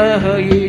सहये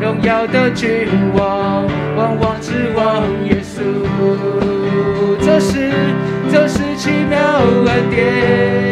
荣耀的君王，万王之王，耶稣，这是，这是奇妙恩典。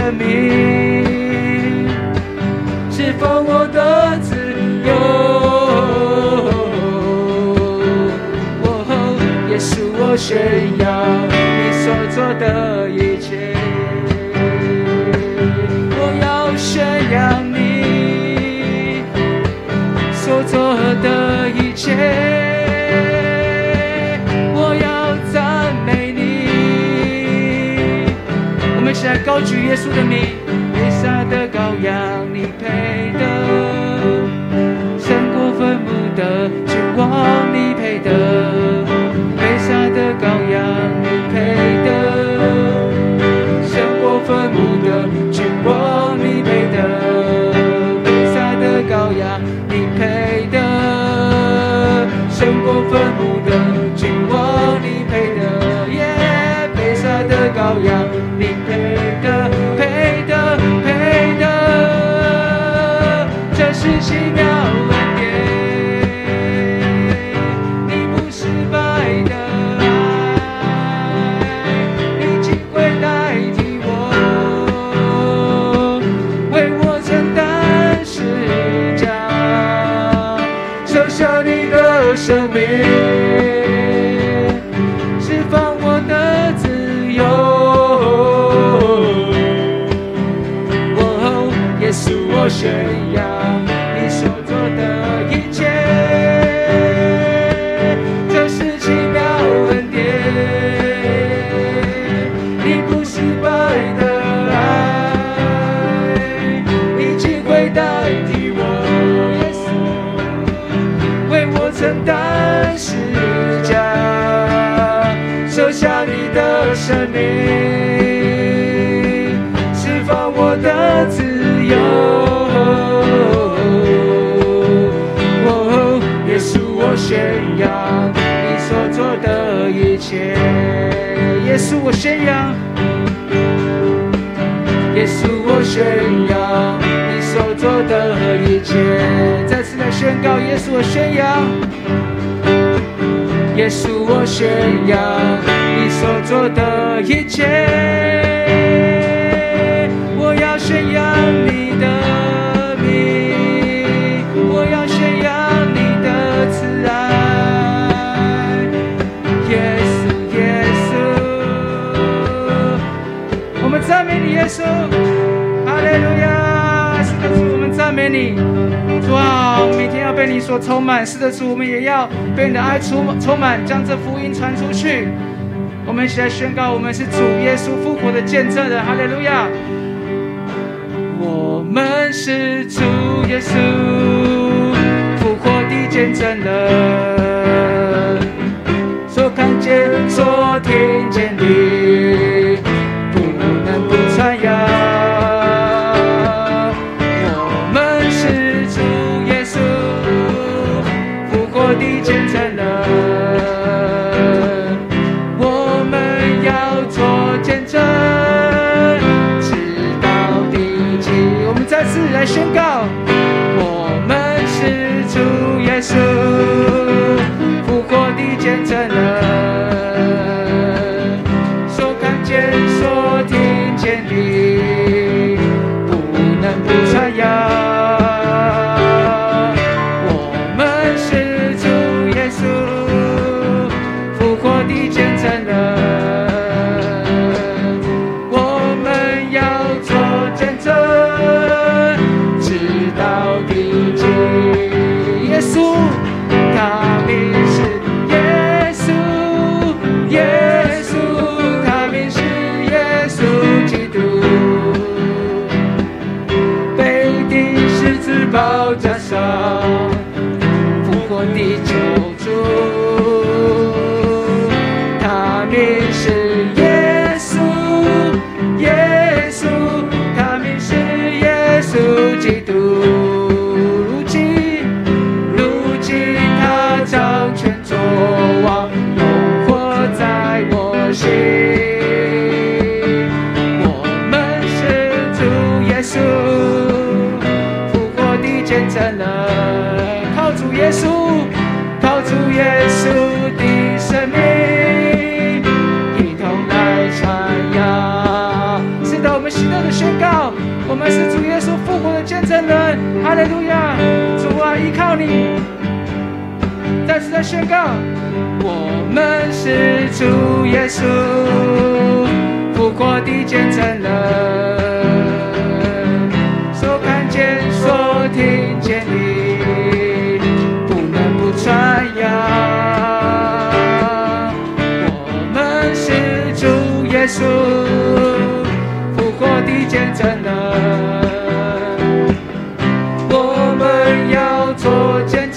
的命，是否我的自由？哦，也是我炫耀你所做的一切。我要炫耀你所做的一切。跪下高举耶稣的名，被杀的羔羊，你配的胜过坟墓的君王，你配的的羔羊，你配的，你配的的羔羊，你配的，你配的耶，的羔羊。留下你的生命。稣，我宣扬。耶稣，我宣扬你所做的一切。再次来宣告，耶稣，我宣扬。耶稣，我宣扬你所做的一切。满。是的，主，我们也要被你的爱充充满，将这福音传出去。我们一起来宣告，我们是主耶稣复活的见证人，哈利路亚！我们是主耶稣复活的见证人，所看见、所听见的，的见证人，哈利路亚！主啊，依靠你。再次的宣告，我们是主耶稣复活的见证人，所看见、所听见的，不能不传扬。我们是主耶稣复活的见证人。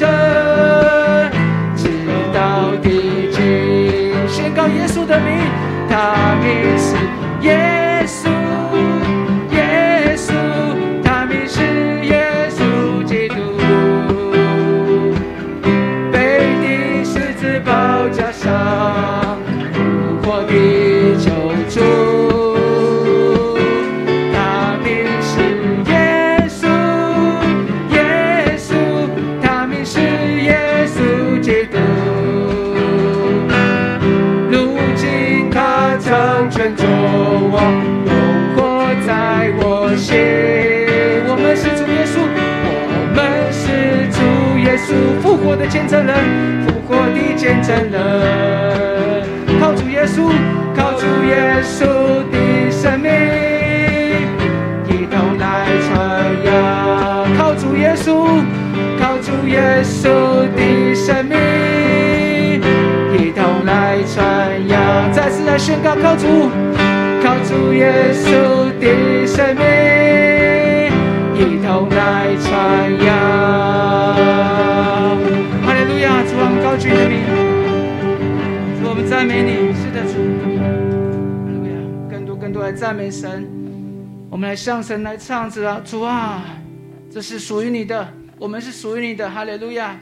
做见证，直到地极，宣告耶稣的名，他名是稣的生命。一同来传扬，靠主耶稣，靠主耶稣的生命，一同来传扬。再次来宣告，靠主，靠主耶稣的生命，一同来传扬。哈利路亚！主啊，我们高举你的名，主，我们赞美你。赞美神。我们来向神来唱着啊，主啊，这是属于你的，我们是属于你的，哈利路亚。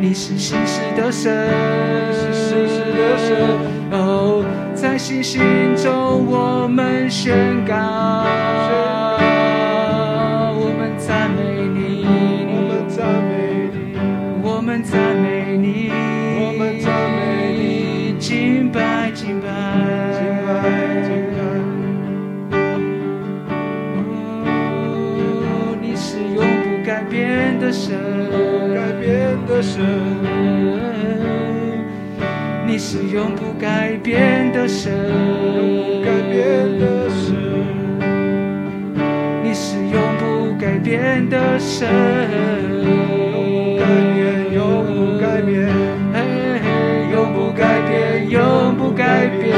你是心事的神。是永不改变的神，永不改变的神。你是永不改变的神，永不改变，永不改变，嘿，永不改变，永不改变，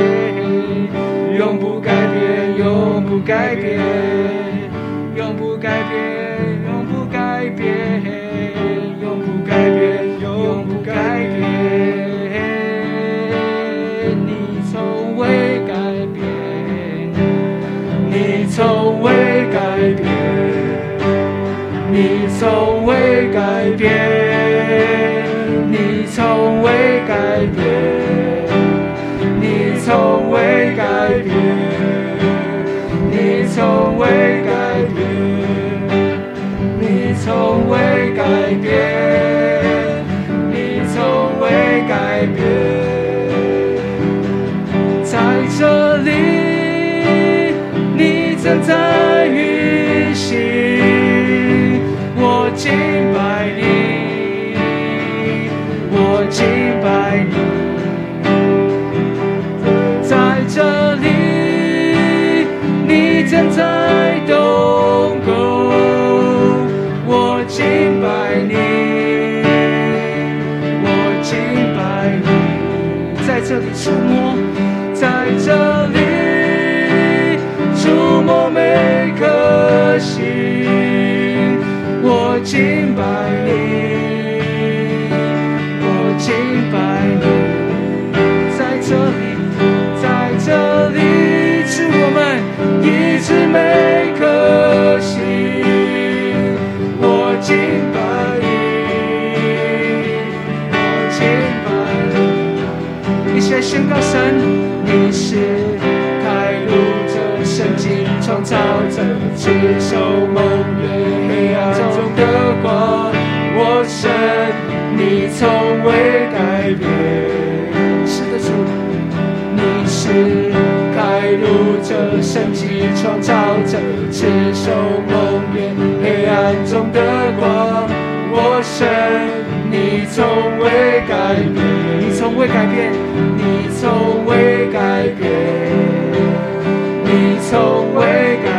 永不改变，永不改变。从未改变你从未改变你从未改变。宣告神，你是开路者，神经创造者，接受梦与黑暗中的光。我神，你从未改变。是的，主，你是开路者，神经创造者，接受梦与黑暗中的光。我神，你从未改变。从未改变你从未改变你从未改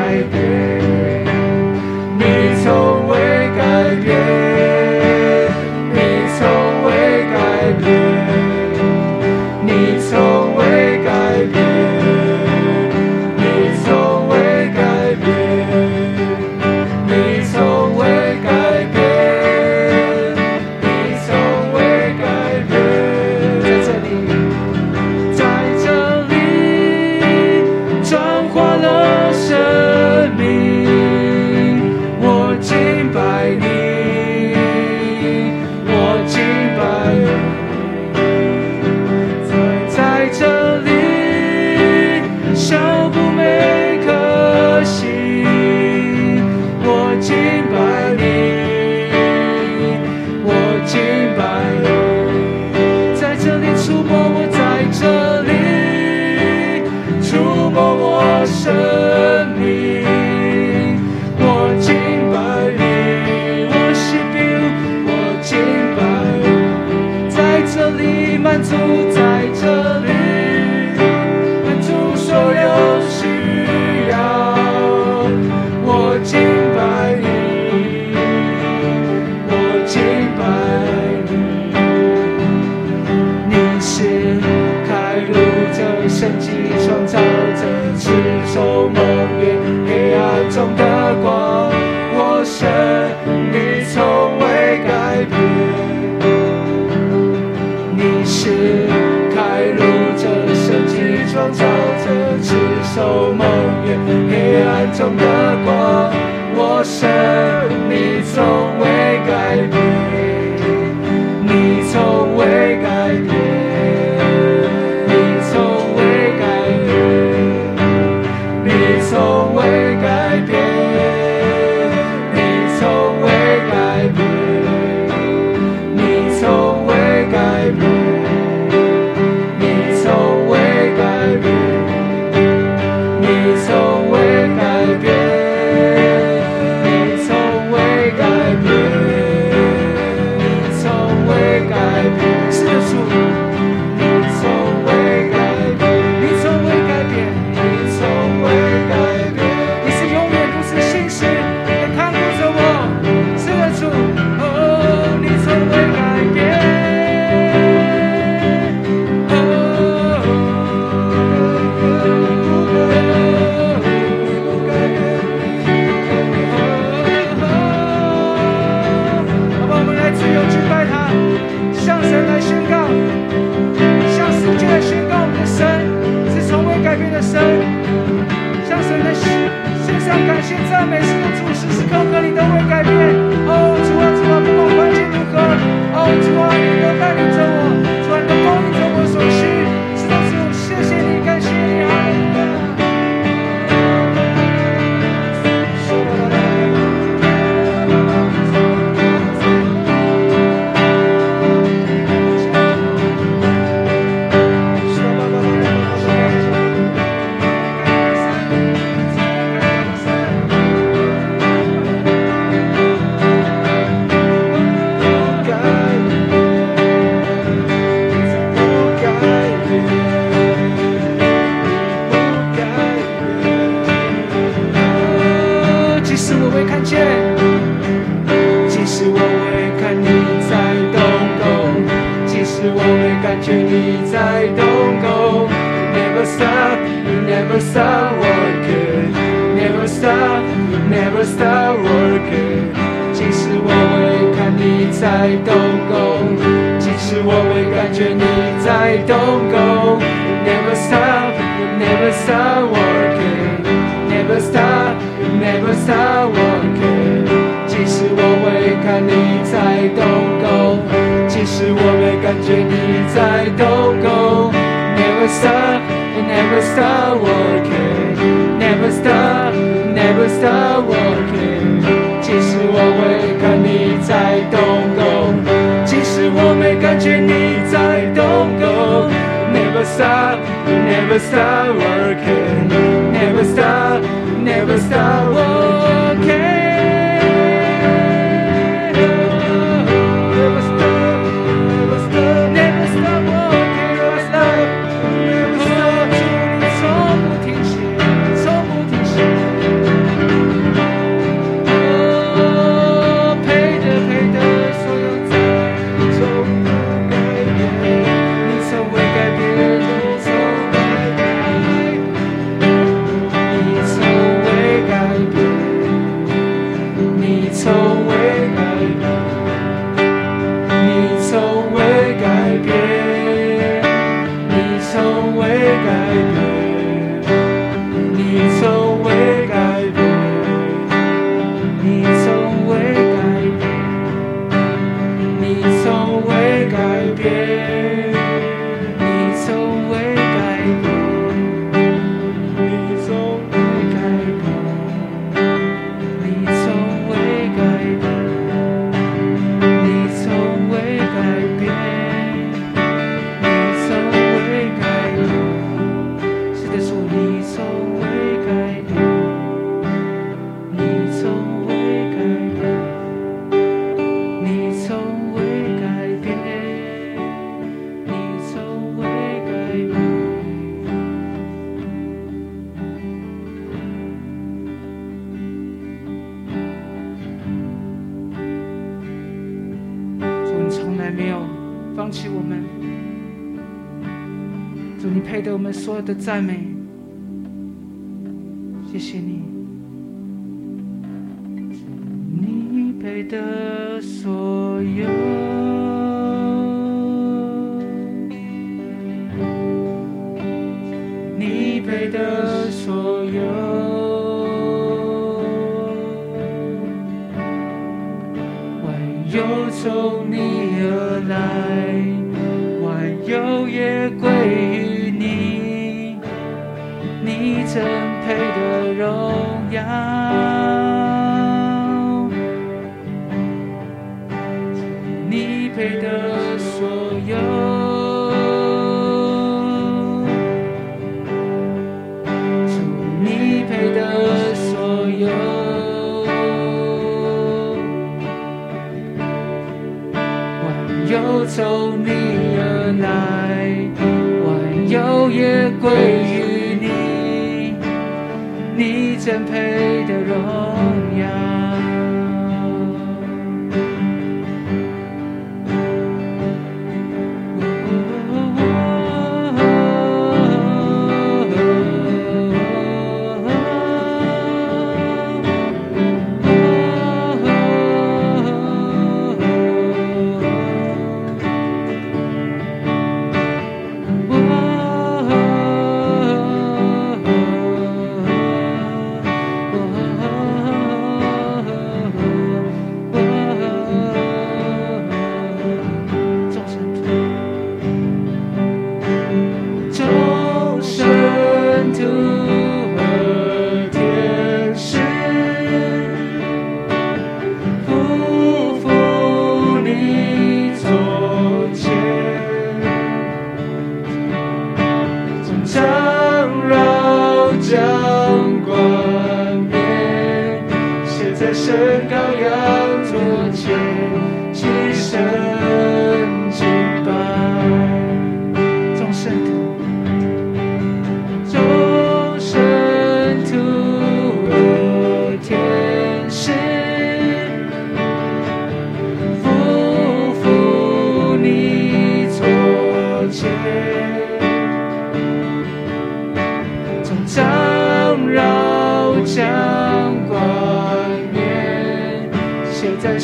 中的光，我身。在动工，即使我没感觉你在动工。Never stop, never stop working, never stop, never stop working。即使我会看你在动工，即使我没感觉你在动工。Never stop, never stop working, never stop, never stop working。即使我会看你在动。what you need, so don't go. Never stop, never stop working. Never stop, never stop working. 给我们所有的赞美。谢谢你。你给的所有。你给的所有。我又从你而来万有夜归曾配的荣耀你配的所有你配的所有万有从你而来万有也归于 champagne.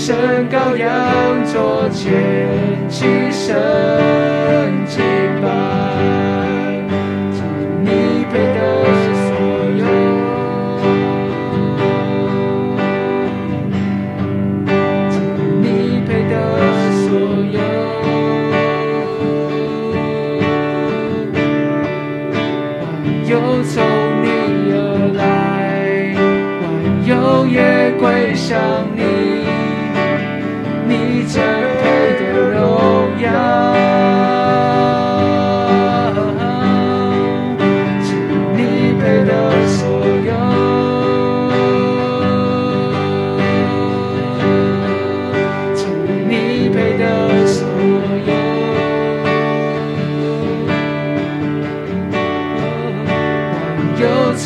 身羔羊座，前起身。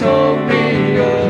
me real.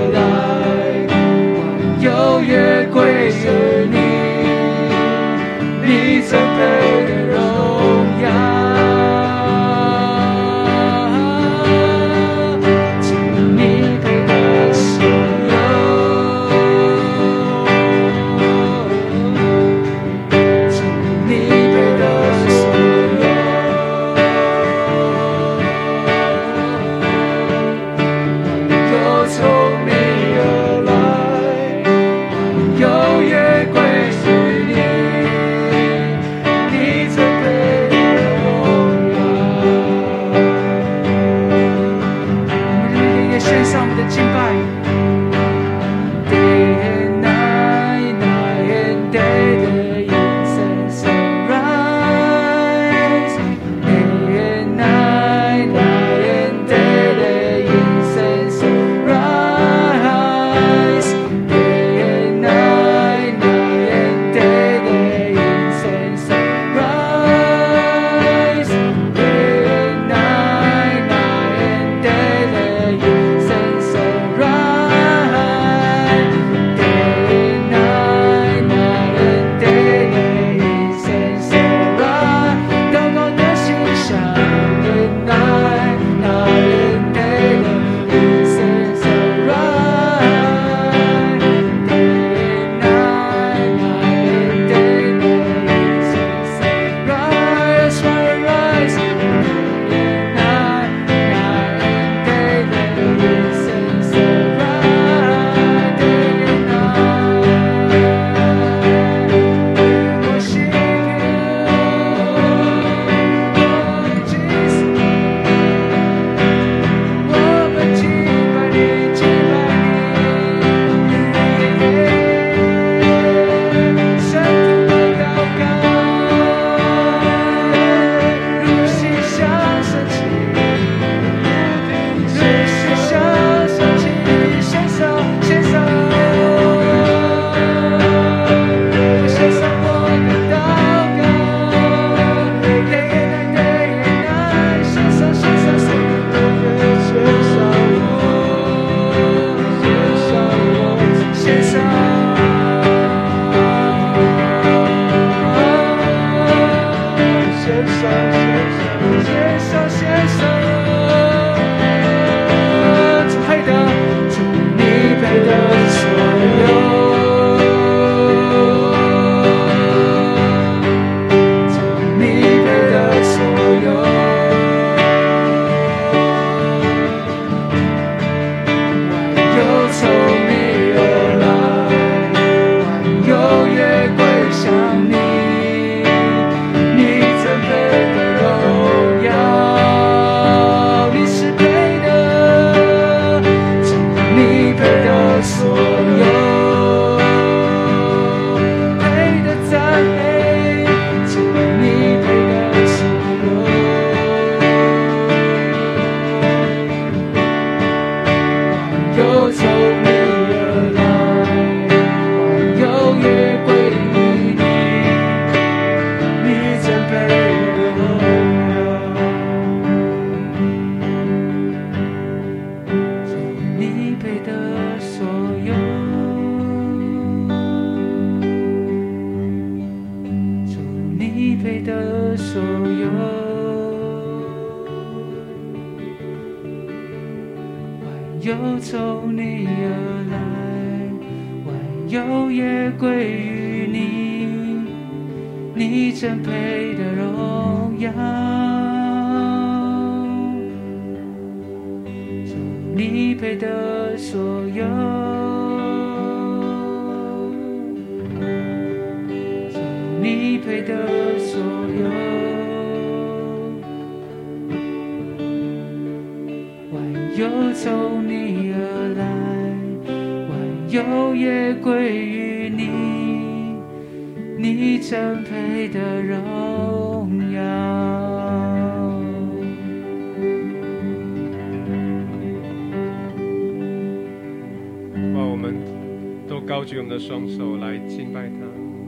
高举我们的双手来敬拜他，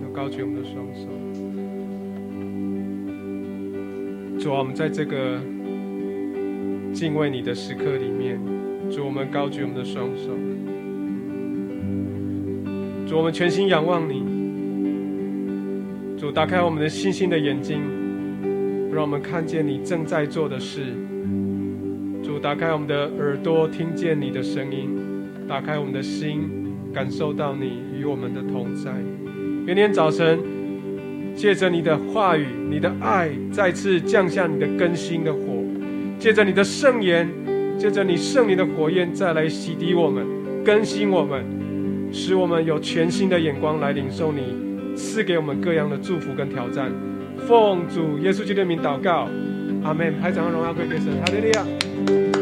都高举我们的双手。主啊，我们在这个敬畏你的时刻里面，主我们高举我们的双手。主我们全心仰望你。主打开我们的星星的眼睛，让我们看见你正在做的事。主打开我们的耳朵，听见你的声音；打开我们的心，感受到你。与我们的同在，明天早晨，借着你的话语、你的爱，再次降下你的更新的火；借着你的圣言，借着你圣灵的火焰，再来洗涤我们、更新我们，使我们有全新的眼光来领受你赐给我们各样的祝福跟挑战。奉主耶稣基督的名祷告，阿门。拍掌和荣耀归给神，哈利路亚。